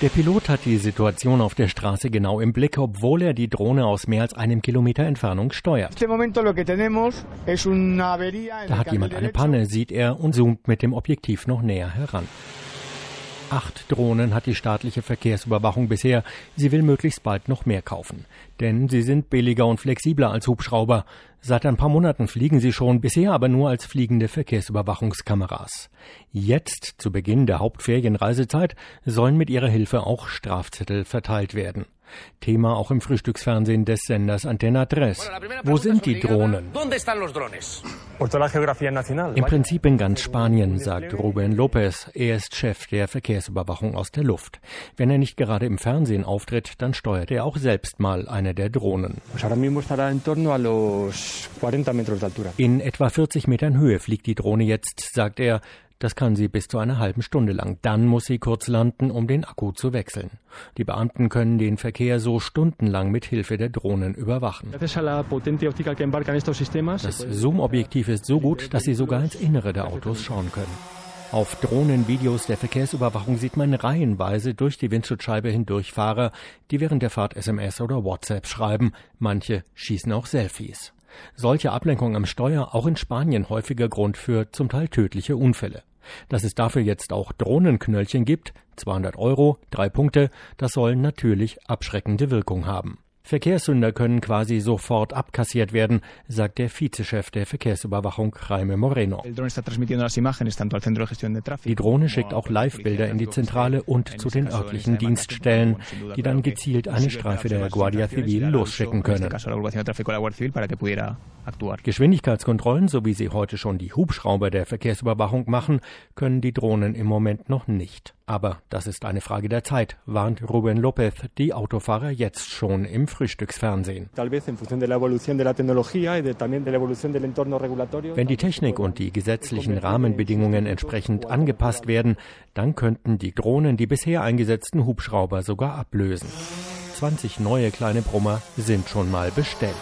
Der Pilot hat die Situation auf der Straße genau im Blick, obwohl er die Drohne aus mehr als einem Kilometer Entfernung steuert. Da hat jemand eine Panne, sieht er und zoomt mit dem Objektiv noch näher heran. Acht Drohnen hat die staatliche Verkehrsüberwachung bisher. Sie will möglichst bald noch mehr kaufen. Denn sie sind billiger und flexibler als Hubschrauber. Seit ein paar Monaten fliegen sie schon, bisher aber nur als fliegende Verkehrsüberwachungskameras. Jetzt, zu Beginn der Hauptferienreisezeit, sollen mit ihrer Hilfe auch Strafzettel verteilt werden. Thema auch im Frühstücksfernsehen des Senders Antena 3. Wo sind die Drohnen? Im Prinzip in ganz Spanien, sagt Ruben López. Er ist Chef der Verkehrsüberwachung aus der Luft. Wenn er nicht gerade im Fernsehen auftritt, dann steuert er auch selbst mal eine der Drohnen. In etwa 40 Metern Höhe fliegt die Drohne jetzt, sagt er. Das kann sie bis zu einer halben Stunde lang. Dann muss sie kurz landen, um den Akku zu wechseln. Die Beamten können den Verkehr so stundenlang mit Hilfe der Drohnen überwachen. Das Zoom-Objektiv ist so gut, dass sie sogar ins Innere der Autos schauen können. Auf Drohnenvideos der Verkehrsüberwachung sieht man reihenweise durch die Windschutzscheibe hindurch Fahrer, die während der Fahrt SMS oder WhatsApp schreiben. Manche schießen auch Selfies. Solche Ablenkung am Steuer auch in Spanien häufiger Grund für zum Teil tödliche Unfälle. Dass es dafür jetzt auch Drohnenknöllchen gibt, 200 Euro, drei Punkte, das soll natürlich abschreckende Wirkung haben. Verkehrssünder können quasi sofort abkassiert werden, sagt der Vizechef der Verkehrsüberwachung Jaime Moreno. Die Drohne schickt auch Live-Bilder in die Zentrale und zu den örtlichen Dienststellen, die dann gezielt eine Streife der Guardia Civil losschicken können. Geschwindigkeitskontrollen, so wie sie heute schon die Hubschrauber der Verkehrsüberwachung machen, können die Drohnen im Moment noch nicht. Aber das ist eine Frage der Zeit, warnt Ruben Lopez die Autofahrer jetzt schon im Frühstücksfernsehen. Wenn die Technik und die gesetzlichen Rahmenbedingungen entsprechend angepasst werden, dann könnten die Drohnen die bisher eingesetzten Hubschrauber sogar ablösen. 20 neue kleine Brummer sind schon mal bestellt.